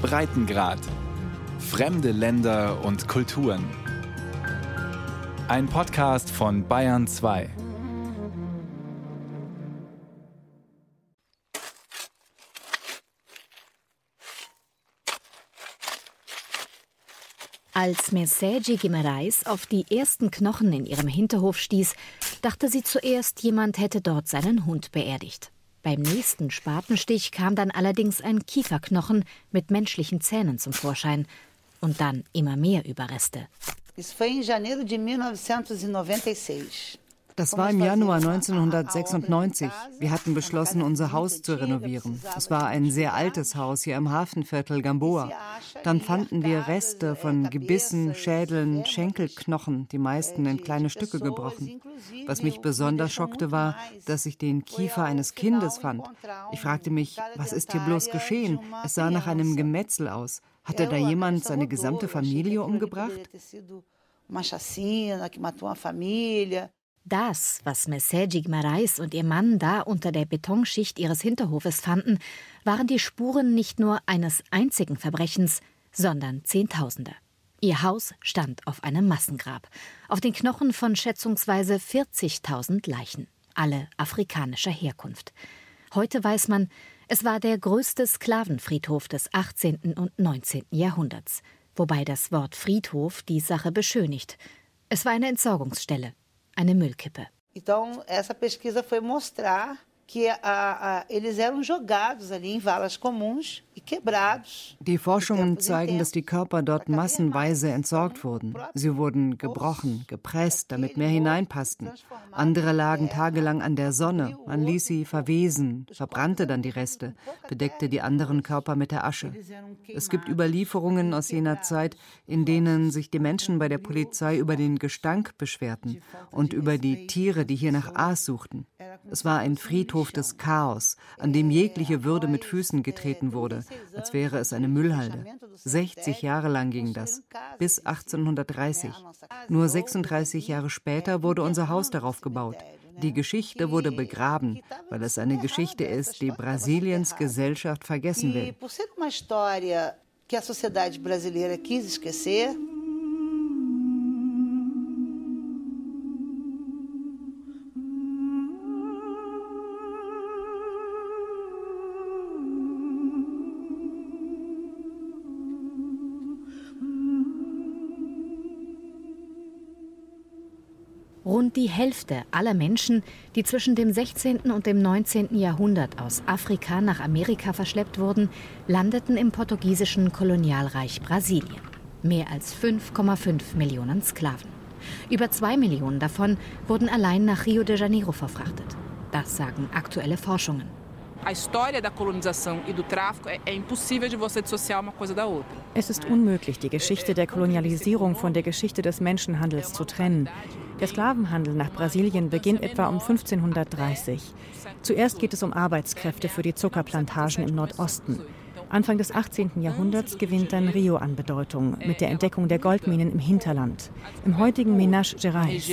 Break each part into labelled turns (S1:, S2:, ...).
S1: Breitengrad. Fremde Länder und Kulturen. Ein Podcast von Bayern 2.
S2: Als Mercedes Guimarães auf die ersten Knochen in ihrem Hinterhof stieß, dachte sie zuerst, jemand hätte dort seinen Hund beerdigt. Beim nächsten Spatenstich kam dann allerdings ein Kieferknochen mit menschlichen Zähnen zum Vorschein und dann immer mehr Überreste.
S3: Isso foi em janeiro de 1996.
S4: Das war im Januar 1996. Wir hatten beschlossen, unser Haus zu renovieren. Es war ein sehr altes Haus hier im Hafenviertel Gamboa. Dann fanden wir Reste von Gebissen, Schädeln, Schenkelknochen, die meisten in kleine Stücke gebrochen. Was mich besonders schockte, war, dass ich den Kiefer eines Kindes fand. Ich fragte mich, was ist hier bloß geschehen? Es sah nach einem Gemetzel aus. Hatte da jemand seine gesamte Familie umgebracht?
S3: Uma chacina que matou uma família.
S2: Das, was Mercedes Marais und ihr Mann da unter der Betonschicht ihres Hinterhofes fanden, waren die Spuren nicht nur eines einzigen Verbrechens, sondern Zehntausende. Ihr Haus stand auf einem Massengrab, auf den Knochen von schätzungsweise 40.000 Leichen, alle afrikanischer Herkunft. Heute weiß man, es war der größte Sklavenfriedhof des 18. und 19. Jahrhunderts, wobei das Wort Friedhof die Sache beschönigt. Es war eine Entsorgungsstelle, eine Müllkippe.
S3: Então, essa pesquisa foi mostrar que a, a, eles eram jogados ali em valas comuns e quebrados.
S4: Die Forschungen zeigen, dass die Körper dort massenweise entsorgt wurden. Sie wurden gebrochen, gepresst, damit mehr hineinpassten. Andere lagen tagelang an der Sonne. Man ließ sie verwesen, verbrannte dann die Reste, bedeckte die anderen Körper mit der Asche. Es gibt Überlieferungen aus jener Zeit, in denen sich die Menschen bei der Polizei über den Gestank beschwerten und über die Tiere, die hier nach Aas suchten. Es war ein Friedhof des Chaos, an dem jegliche Würde mit Füßen getreten wurde, als wäre es eine Müllhalde. 60 Jahre lang ging das, bis 1830. Nur 36 Jahre später wurde unser Haus darauf gebaut. Die Geschichte wurde begraben, weil es eine Geschichte ist, die Brasiliens Gesellschaft vergessen will.
S2: Rund die Hälfte aller Menschen, die zwischen dem 16. und dem 19. Jahrhundert aus Afrika nach Amerika verschleppt wurden, landeten im portugiesischen Kolonialreich Brasilien. Mehr als 5,5 Millionen Sklaven. Über zwei Millionen davon wurden allein nach Rio de Janeiro verfrachtet. Das sagen aktuelle Forschungen.
S5: E do tráfico é, é impossível de você dissociar uma coisa da outra.
S6: Es ist unmöglich, die Geschichte der Kolonialisierung von der Geschichte des Menschenhandels zu trennen. Der Sklavenhandel nach Brasilien beginnt etwa um 1530. Zuerst geht es um Arbeitskräfte für die Zuckerplantagen im Nordosten. Anfang des 18. Jahrhunderts gewinnt dann Rio an Bedeutung mit der Entdeckung der Goldminen im Hinterland, im heutigen Minas Gerais.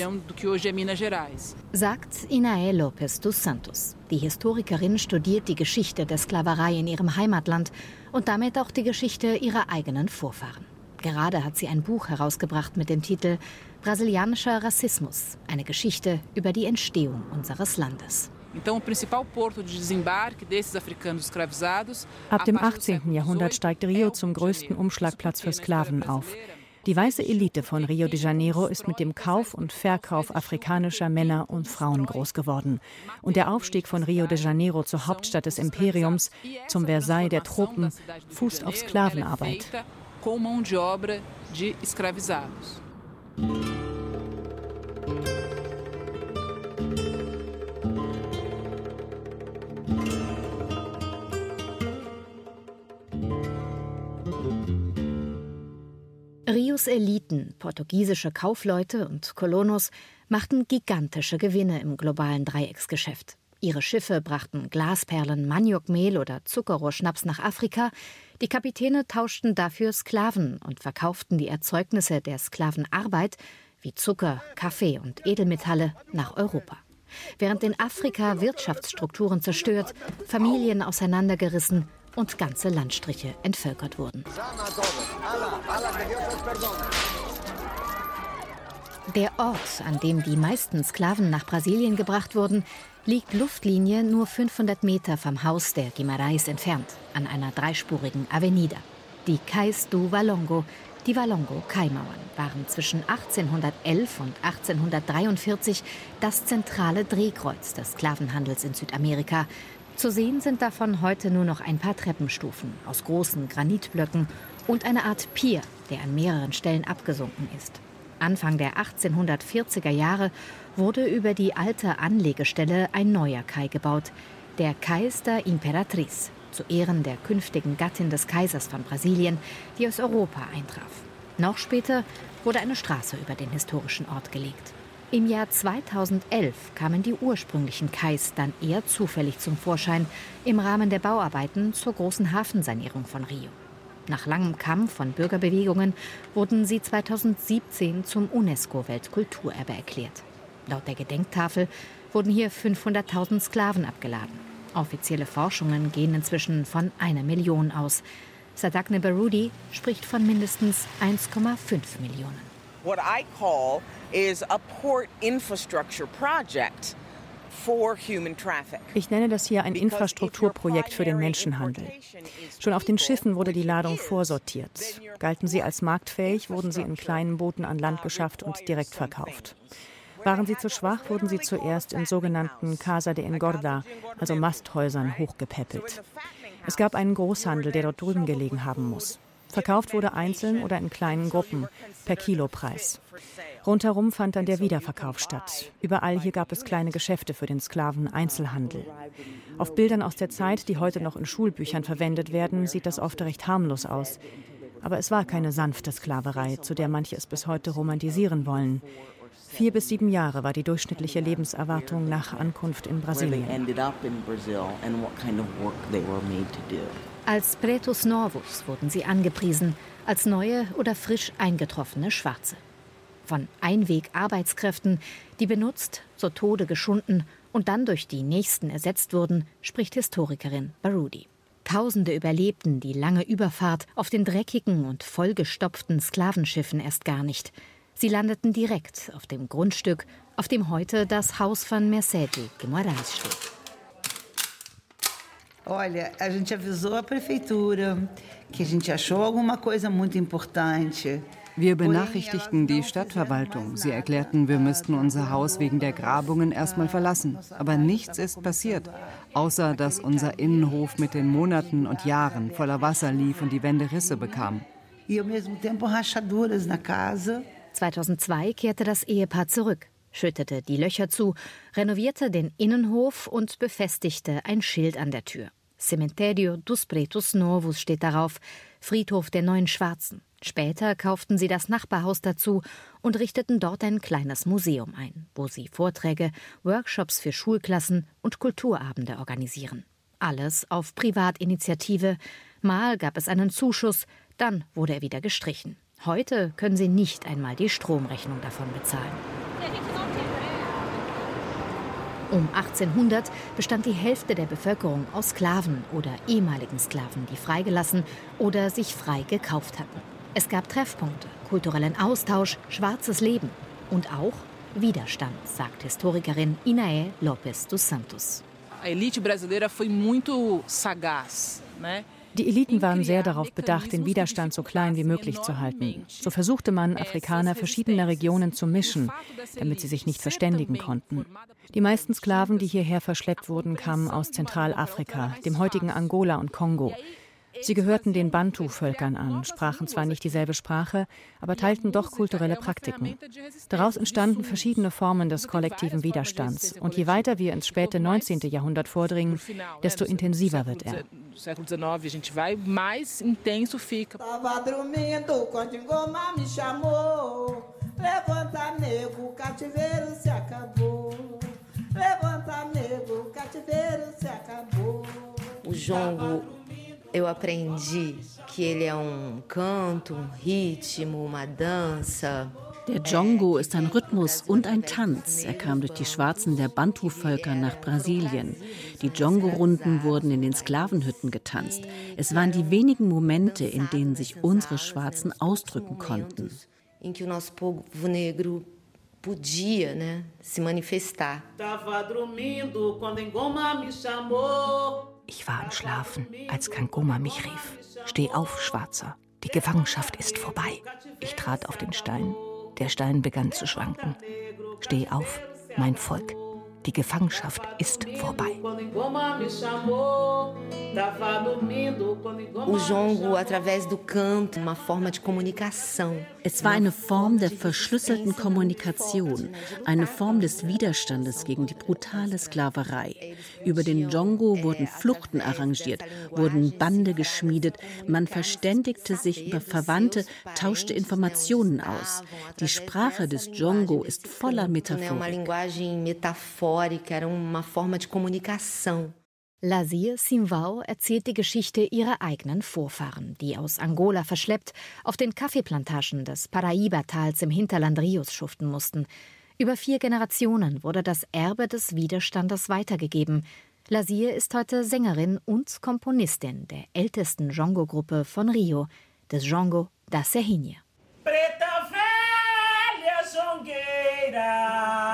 S2: Sagt Inae Lopes dos Santos. Die Historikerin studiert die Geschichte der Sklaverei in ihrem Heimatland und damit auch die Geschichte ihrer eigenen Vorfahren. Gerade hat sie ein Buch herausgebracht mit dem Titel Brasilianischer Rassismus, eine Geschichte über die Entstehung unseres Landes.
S6: Ab dem
S5: a partir do
S6: 18.
S5: século
S6: Jahrhundert steigt Rio zum größten. Umschlagplatz für Sklaven auf. Die weiße Elite von Rio de Janeiro ist mit dem Kauf und Verkauf afrikanischer Männer und Frauen groß geworden. Und der Aufstieg von Rio de Janeiro zur Hauptstadt des Imperiums, zum Versailles der Tropen, fußt auf Sklavenarbeit.
S5: Com mão de obra de escravizados.
S2: Rios Eliten, portugiesische Kaufleute und Kolonos, machten gigantische Gewinne im globalen Dreiecksgeschäft. Ihre Schiffe brachten Glasperlen, Maniokmehl oder Zuckerrohrschnaps nach Afrika. Die Kapitäne tauschten dafür Sklaven und verkauften die Erzeugnisse der Sklavenarbeit wie Zucker, Kaffee und Edelmetalle nach Europa. Während in Afrika Wirtschaftsstrukturen zerstört, Familien auseinandergerissen und ganze Landstriche entvölkert wurden. Der Ort, an dem die meisten Sklaven nach Brasilien gebracht wurden, liegt Luftlinie nur 500 Meter vom Haus der Guimarães entfernt, an einer dreispurigen Avenida. Die Cais do Valongo, die Valongo-Kaimauern, waren zwischen 1811 und 1843 das zentrale Drehkreuz des Sklavenhandels in Südamerika. Zu sehen sind davon heute nur noch ein paar Treppenstufen aus großen Granitblöcken und eine Art Pier, der an mehreren Stellen abgesunken ist. Anfang der 1840er Jahre wurde über die alte Anlegestelle ein neuer Kai gebaut, der Kais da Imperatriz, zu Ehren der künftigen Gattin des Kaisers von Brasilien, die aus Europa eintraf. Noch später wurde eine Straße über den historischen Ort gelegt. Im Jahr 2011 kamen die ursprünglichen Kais dann eher zufällig zum Vorschein im Rahmen der Bauarbeiten zur großen Hafensanierung von Rio. Nach langem Kampf von Bürgerbewegungen wurden sie 2017 zum UNESCO-Weltkulturerbe erklärt. Laut der Gedenktafel wurden hier 500.000 Sklaven abgeladen. Offizielle Forschungen gehen inzwischen von einer Million aus. Sadagne Barudi spricht von mindestens 1,5 Millionen.
S7: What I call is a port infrastructure project.
S6: Ich nenne das hier ein Infrastrukturprojekt für den Menschenhandel. Schon auf den Schiffen wurde die Ladung vorsortiert. Galten sie als marktfähig, wurden sie in kleinen Booten an Land geschafft und direkt verkauft. Waren sie zu schwach, wurden sie zuerst in sogenannten Casa de Engorda, also Masthäusern, hochgepäppelt. Es gab einen Großhandel, der dort drüben gelegen haben muss. Verkauft wurde einzeln oder in kleinen Gruppen, per Kilopreis. Rundherum fand dann der Wiederverkauf statt. Überall hier gab es kleine Geschäfte für den Sklaven Einzelhandel. Auf Bildern aus der Zeit, die heute noch in Schulbüchern verwendet werden, sieht das oft recht harmlos aus. Aber es war keine sanfte Sklaverei, zu der manche es bis heute romantisieren wollen. Vier bis sieben Jahre war die durchschnittliche Lebenserwartung nach Ankunft in Brasilien.
S2: Als Pretos Novos wurden sie angepriesen, als neue oder frisch eingetroffene Schwarze. Von Einweg-Arbeitskräften, die benutzt, zu Tode geschunden und dann durch die nächsten ersetzt wurden, spricht Historikerin Barudi. Tausende überlebten die lange Überfahrt auf den dreckigen und vollgestopften Sklavenschiffen erst gar nicht. Sie landeten direkt auf dem Grundstück, auf dem heute das Haus von Mercedes Guimarães steht.
S3: Olha, a gente avisou a prefeitura que a gente achou alguma coisa muito importante.
S4: Wir benachrichtigten die Stadtverwaltung. Sie erklärten, wir müssten unser Haus wegen der Grabungen erstmal verlassen. Aber nichts ist passiert, außer dass unser Innenhof mit den Monaten und Jahren voller Wasser lief und die Wände Risse bekam.
S3: E ao mesmo tempo rachaduras na casa.
S2: 2002 kehrte das Ehepaar zurück, schüttete die Löcher zu, renovierte den Innenhof und befestigte ein Schild an der Tür. Cementerio dos Pretos Novos steht darauf, Friedhof der Neuen Schwarzen. Später kauften sie das Nachbarhaus dazu und richteten dort ein kleines Museum ein, wo sie Vorträge, Workshops für Schulklassen und Kulturabende organisieren. Alles auf Privatinitiative. Mal gab es einen Zuschuss, dann wurde er wieder gestrichen. Heute können sie nicht einmal die Stromrechnung davon bezahlen. Um 1800 bestand die Hälfte der Bevölkerung aus Sklaven oder ehemaligen Sklaven, die freigelassen oder sich frei gekauft hatten. Es gab Treffpunkte, kulturellen Austausch, schwarzes Leben und auch Widerstand, sagt Historikerin Inae Lopes dos Santos.
S5: A elite brasileira foi muito sagaz, né?
S6: Die Eliten waren sehr darauf bedacht, den Widerstand so klein wie möglich zu halten. So versuchte man, Afrikaner verschiedener Regionen zu mischen, damit sie sich nicht verständigen konnten. Die meisten Sklaven, die hierher verschleppt wurden, kamen aus Zentralafrika, dem heutigen Angola und Kongo. Sie gehörten den Bantu-Völkern an, sprachen zwar nicht dieselbe Sprache, aber teilten doch kulturelle Praktiken. Daraus entstanden verschiedene Formen des kollektiven Widerstands. Und je weiter wir ins späte 19. Jahrhundert vordringen, desto intensiver wird er. Levanta, nego, cativeiro se acabou. Levanta, nego, cativeiro se acabou.
S8: O jongo eu aprendi que ele é um canto, um ritmo, uma dança.
S9: Der Djongo ist ein Rhythmus und ein Tanz. Er kam durch die Schwarzen der Bantu-Völker nach Brasilien. Die Djongo-Runden wurden in den Sklavenhütten getanzt. Es waren die wenigen Momente, in denen sich unsere Schwarzen ausdrücken konnten.
S8: Podia, né, se manifestar.
S10: Ich war am Schlafen, als Kangoma mich rief. Steh auf, Schwarzer. Die Gefangenschaft ist vorbei. Ich trat auf den Stein. Der Stein begann zu schwanken. Steh auf, mein Volk. Die Gefangenschaft ist vorbei.
S8: Jongo.
S9: Es war eine Form der verschlüsselten Kommunikation, eine Form des Widerstandes gegen die brutale Sklaverei. Über den Djongo wurden Fluchten arrangiert, wurden Bande geschmiedet, man verständigte sich über Verwandte, tauschte Informationen aus. Die Sprache des Djongo ist voller Metaphorik
S8: metafórica, era uma forma de comunicação.
S2: Lazir Simvao erzählt die Geschichte ihrer eigenen Vorfahren, die aus Angola verschleppt auf den Kaffeeplantagen des Paraíba-Tals im Hinterland Rios schuften mussten. Über vier Generationen wurde das Erbe des Widerstandes weitergegeben. Lazir ist heute Sängerin und Komponistin der ältesten Jongo-Gruppe von Rio, des Jongo da Serrinha. Preta velha jongueira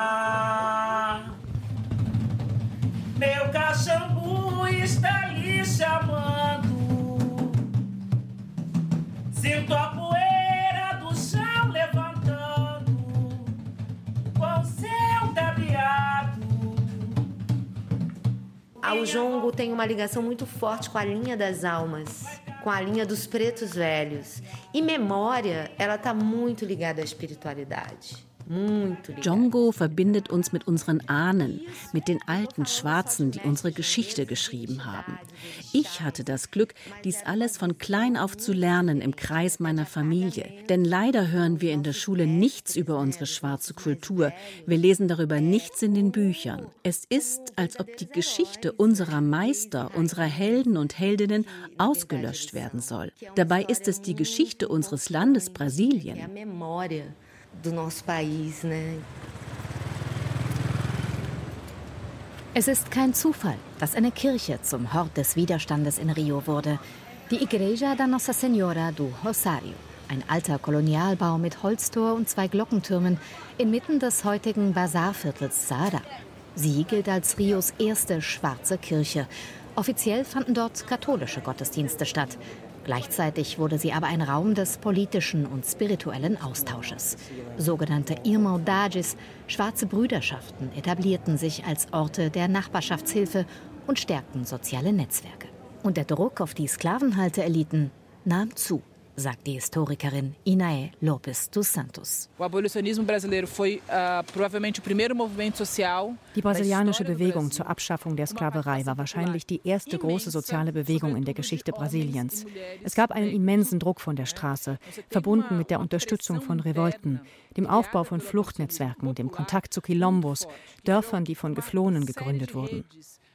S8: O jongo tem uma ligação muito forte com a linha das almas, com a linha dos pretos velhos. E memória, ela está muito ligada à espiritualidade.
S9: Djongo verbindet uns mit unseren Ahnen, mit den alten Schwarzen, die unsere Geschichte geschrieben haben. Ich hatte das Glück, dies alles von klein auf zu lernen im Kreis meiner Familie. Denn leider hören wir in der Schule nichts über unsere schwarze Kultur. Wir lesen darüber nichts in den Büchern. Es ist, als ob die Geschichte unserer Meister, unserer Helden und Heldinnen ausgelöscht werden soll. Dabei ist es die Geschichte unseres Landes Brasilien
S8: do nosso país, né?
S2: Es ist kein Zufall, dass eine Kirche zum Hort des Widerstandes in Rio wurde. Die Igreja da Nossa Senhora do Rosário, ein alter Kolonialbau mit Holztor und zwei Glockentürmen inmitten des heutigen Bazarviertels Sada. Sie gilt als Rios erste schwarze Kirche. Offiziell fanden dort katholische Gottesdienste statt. Gleichzeitig wurde sie aber ein Raum des politischen und spirituellen Austausches. Sogenannte Irmandades, schwarze Brüderschaften, etablierten sich als Orte der Nachbarschaftshilfe und stärkten soziale Netzwerke. Und der Druck auf die Sklavenhaltereliten nahm zu sagt die Historikerin Inae Lopes dos Santos.
S5: Ah,
S6: die brasilianische Bewegung zur Abschaffung der Sklaverei war wahrscheinlich die erste große soziale Bewegung in der Geschichte Brasiliens. Es gab einen immensen Druck von der Straße, verbunden mit der Unterstützung von Revolten, dem Aufbau von Fluchtnetzwerken, dem Kontakt zu Quilombos, Dörfern, die von Geflohenen gegründet wurden.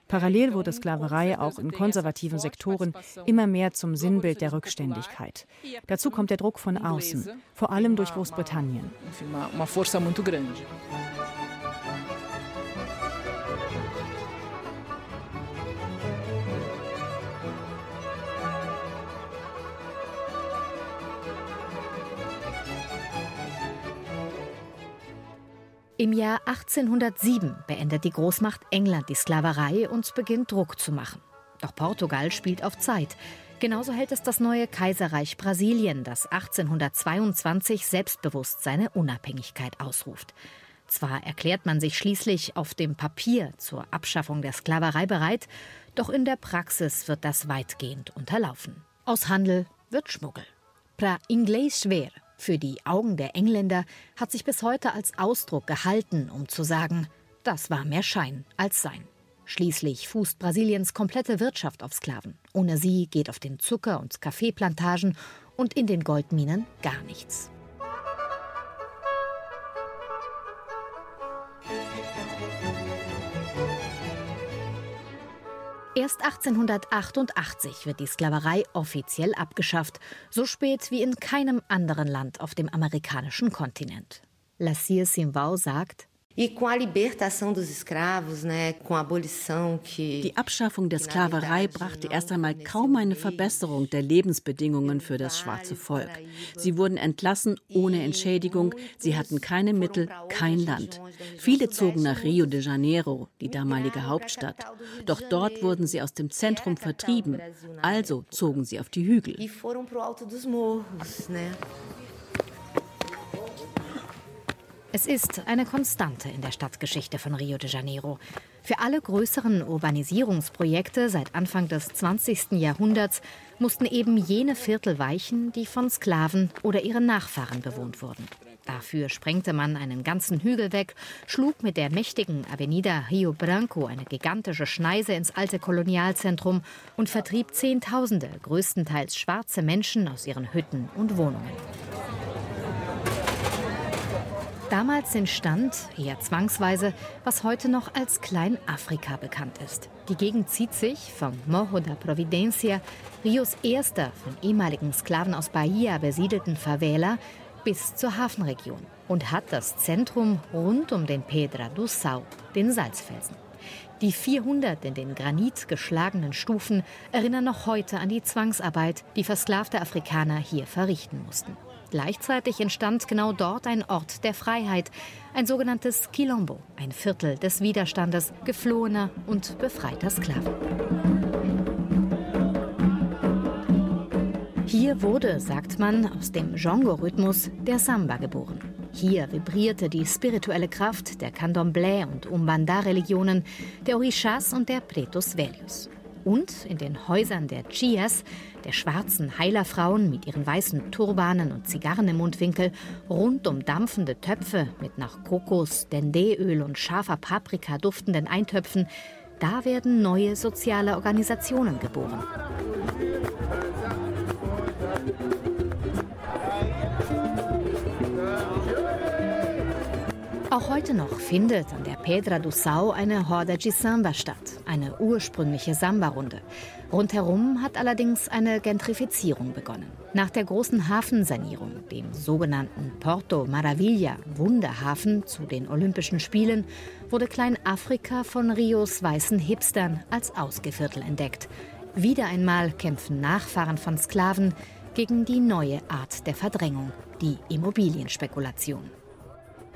S6: Parallel wurde Sklaverei auch in konservativen Sektoren immer mehr zum Sinnbild der Rückständigkeit. Dazu kommt der Druck von außen, vor allem durch Großbritannien.
S2: Im Jahr 1807 beendet die Großmacht England die Sklaverei und beginnt Druck zu machen. Doch Portugal spielt auf Zeit. Genauso hält es das neue Kaiserreich Brasilien, das 1822 selbstbewusst seine Unabhängigkeit ausruft. Zwar erklärt man sich schließlich auf dem Papier zur Abschaffung der Sklaverei bereit, doch in der Praxis wird das weitgehend unterlaufen. Aus Handel wird Schmuggel. Pra inglês ver für die Augen der Engländer hat sich bis heute als Ausdruck gehalten, um zu sagen, das war mehr Schein als Sein. Schließlich fußt Brasiliens komplette Wirtschaft auf Sklaven. Ohne sie geht auf den Zucker- und Kaffeeplantagen und in den Goldminen gar nichts. Erst 1888 wird die Sklaverei offiziell abgeschafft, so spät wie in keinem anderen Land auf dem amerikanischen Kontinent. Lacia Simval sagt,
S8: E com a libertação dos escravos, né, com a abolição que
S9: Die Abschaffung der Sklaverei brachte erst einmal kaum eine Verbesserung der Lebensbedingungen für das schwarze Volk. Sie wurden entlassen ohne Entschädigung, sie hatten keine Mittel, kein Land. Viele zogen nach Rio de Janeiro, die damalige Hauptstadt. Doch dort wurden sie aus dem Zentrum vertrieben, also zogen sie auf die Hügel.
S2: Es ist eine Konstante in der Stadtgeschichte von Rio de Janeiro. Für alle größeren Urbanisierungsprojekte seit Anfang des 20. Jahrhunderts mussten eben jene Viertel weichen, die von Sklaven oder ihren Nachfahren bewohnt wurden. Dafür sprengte man einen ganzen Hügel weg, schlug mit der mächtigen Avenida Rio Branco eine gigantische Schneise ins alte Kolonialzentrum und vertrieb Zehntausende, größtenteils schwarze Menschen aus ihren Hütten und Wohnungen. Damals entstand, eher zwangsweise, was heute noch als Kleinafrika bekannt ist. Die Gegend zieht sich vom Morro da Providencia, Rios erster von ehemaligen Sklaven aus Bahia besiedelten Favela, bis zur Hafenregion und hat das Zentrum rund um den Pedra do Sal, den Salzfelsen. Die 400 in den Granit geschlagenen Stufen erinnern noch heute an die Zwangsarbeit, die versklavte Afrikaner hier verrichten mussten. Gleichzeitig entstand genau dort ein Ort der Freiheit, ein sogenanntes Quilombo, ein Viertel des Widerstandes geflohener und befreiter Sklaven. Hier wurde, sagt man, aus dem Django-Rhythmus der Samba geboren. Hier vibrierte die spirituelle Kraft der Candomblé und Umbanda-Religionen, der Orishas und der Pretos Velhos. Und in den Häusern der Chias, der schwarzen Heilerfrauen mit ihren weißen Turbanen und Zigarren im Mundwinkel, rund um dampfende Töpfe mit nach Kokos, Dendeöl und scharfer Paprika duftenden Eintöpfen, da werden neue soziale Organisationen geboren. Auch heute noch findet an der Pedra do Sal eine Horda de Samba statt, eine ursprüngliche Samba-Runde. Rundherum hat allerdings eine Gentrifizierung begonnen. Nach der großen Hafensanierung, dem sogenannten Porto Maravilla, Wunderhafen zu den Olympischen Spielen, wurde Kleinafrika von Rios weißen Hipstern als Ausgeviertel entdeckt. Wieder einmal kämpfen Nachfahren von Sklaven gegen die neue Art der Verdrängung, die Immobilienspekulation.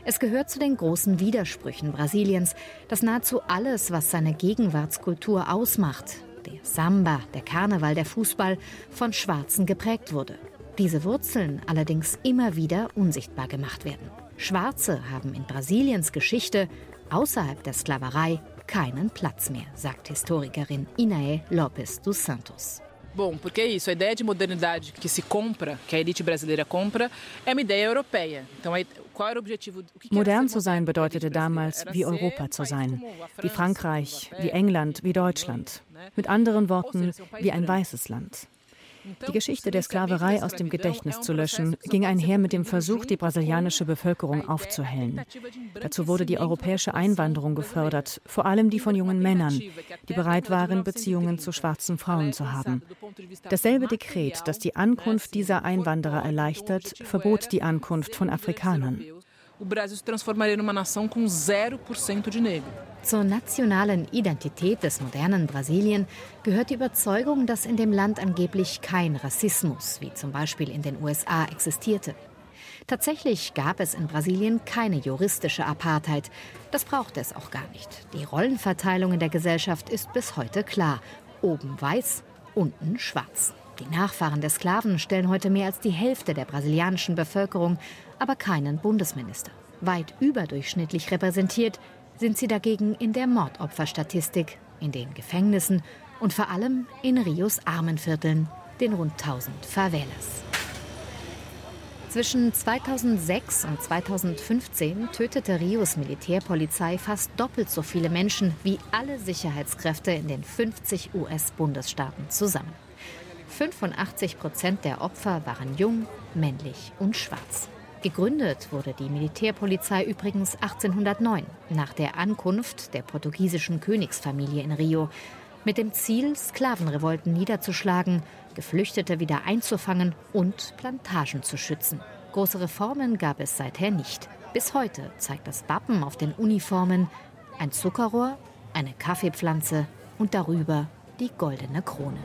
S2: Es gehört zu den großen Widersprüchen Brasiliens, dass nahezu alles, was seine Gegenwartskultur ausmacht, der Samba, der Karneval, der Fußball, von Schwarzen geprägt wurde. Diese Wurzeln allerdings immer wieder unsichtbar gemacht werden. Schwarze haben in Brasiliens Geschichte außerhalb der Sklaverei keinen Platz mehr, sagt Historikerin Inae Lopes dos Santos.
S5: Bom, porque é isso, a ideia de modernidade que se compra, elite brasileira compra, é uma ideia europeia.
S6: Modern zu sein bedeutete damals, wie Europa zu sein, wie Frankreich, wie England, wie Deutschland. Mit anderen Worten, wie ein weißes Land. Die Geschichte der Sklaverei aus dem Gedächtnis zu löschen, ging einher mit dem Versuch, die brasilianische Bevölkerung aufzuhellen. Dazu wurde die europäische Einwanderung gefördert, vor allem die von jungen Männern, die bereit waren, Beziehungen zu schwarzen Frauen zu haben. Dasselbe Dekret, das die Ankunft dieser Einwanderer erleichtert, verbot die Ankunft von Afrikanern.
S5: O Brasil se transformaria numa nação com 0% de negro.
S2: Zur nationalen Identität des modernen Brasilien gehört die Überzeugung, dass in dem Land angeblich kein Rassismus, wie zum Beispiel in den USA, existierte. Tatsächlich gab es in Brasilien keine juristische Apartheid. Das brauchte es auch gar nicht. Die Rollenverteilung in der Gesellschaft ist bis heute klar. Oben weiß, unten schwarz. Die Nachfahren der Sklaven stellen heute mehr als die Hälfte der brasilianischen Bevölkerung, aber keinen Bundesminister. Weit überdurchschnittlich repräsentiert sind sie dagegen in der Mordopferstatistik, in den Gefängnissen und vor allem in Rios Armenvierteln, den rund 1000 Favelas. Zwischen 2006 und 2015 tötete Rios Militärpolizei fast doppelt so viele Menschen wie alle Sicherheitskräfte in den 50 US-Bundesstaaten zusammen. 85 Prozent der Opfer waren jung, männlich und schwarz. Gegründet wurde die Militärpolizei übrigens 1809 nach der Ankunft der portugiesischen Königsfamilie in Rio mit dem Ziel, Sklavenrevolten niederzuschlagen, Geflüchtete wieder einzufangen und Plantagen zu schützen. Große Reformen gab es seither nicht. Bis heute zeigt das Wappen auf den Uniformen ein Zuckerrohr, eine Kaffeepflanze und darüber die goldene Krone.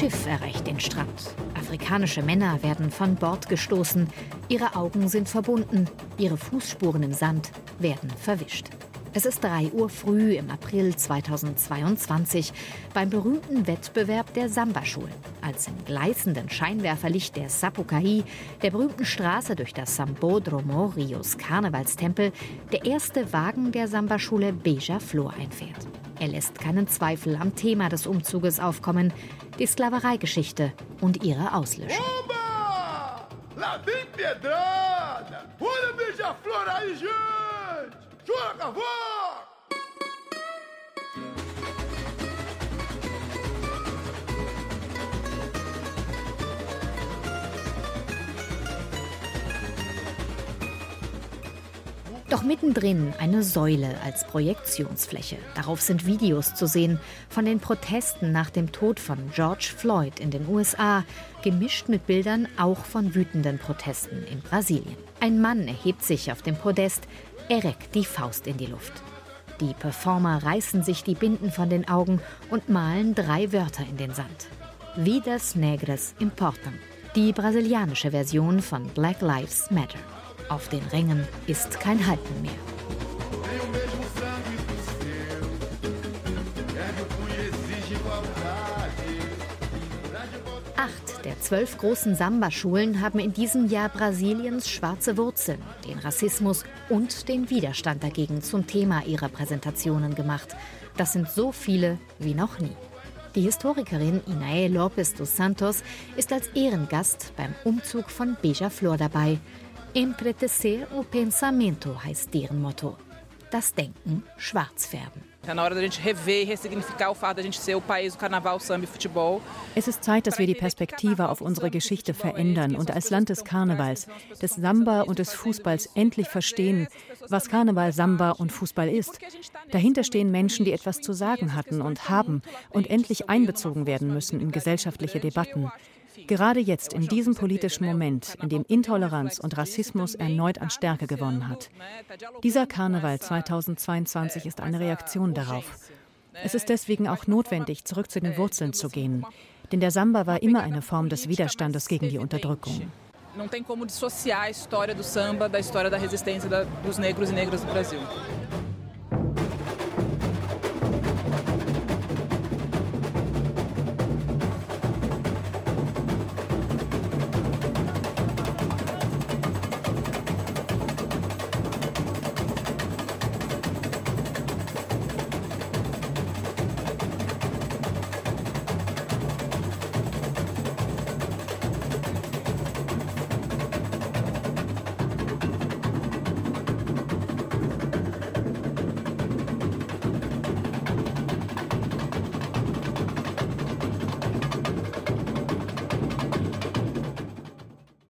S2: Schiff erreicht den Strand. Afrikanische Männer werden von Bord gestoßen. Ihre Augen sind verbunden. Ihre Fußspuren im Sand werden verwischt. Es ist 3 Uhr früh im April 2022 beim berühmten Wettbewerb der Samba-Schulen, als im gleißenden Scheinwerferlicht der Sapucaí, der berühmten Straße durch das Sambodromo, Rios Karnevalstempel, der erste Wagen der Samba-Schule Beja Flor einfährt. Er lässt keinen Zweifel am Thema des Umzuges aufkommen, die Sklavereigeschichte und ihre Auslöschung.
S11: Oba! Lá vem pedrada!
S2: Doch mittendrin eine Säule als Projektionsfläche. Darauf sind Videos zu sehen von den Protesten nach dem Tod von George Floyd in den USA, gemischt mit Bildern auch von wütenden Protesten in Brasilien. Ein Mann erhebt sich auf dem Podest, er reckt die Faust in die Luft. Die Performer reißen sich die Binden von den Augen und malen drei Wörter in den Sand. Vidas Negras Importam. Die brasilianische Version von Black Lives Matter. Auf den Rängen ist kein Halten mehr. Acht der zwölf großen Samba-Schulen haben in diesem Jahr Brasiliens schwarze Wurzeln, den Rassismus und den Widerstand dagegen zum Thema ihrer Präsentationen gemacht. Das sind so viele wie noch nie. Die Historikerin Inae Lopes dos Santos ist als Ehrengast beim Umzug von Beja Flor dabei. Empretecer o pensamento heißt deren Motto. Das Denken schwarz färben.
S5: Está na hora da gente rever e ressignificar o fato da gente ser o país do carnaval, samba e futebol.
S6: Es ist Zeit, dass wir die Perspektive auf unsere Geschichte verändern und als Land des Karnevals, des Samba und des Fußballs endlich verstehen, was Karneval, Samba und Fußball ist. Dahinter stehen Menschen, die etwas zu sagen hatten und haben und endlich einbezogen werden müssen in gesellschaftliche Debatten. Gerade jetzt, in diesem politischen Moment, in dem Intoleranz und Rassismus erneut an Stärke gewonnen hat. Dieser Karneval 2022 ist eine Reaktion darauf. Es ist deswegen auch notwendig, zurück zu den Wurzeln zu gehen. Denn der Samba war immer eine Form des Widerstandes gegen die Unterdrückung.
S5: Não tem como dissociar a história do samba da história da resistência da- dos negros e negras do Brasil.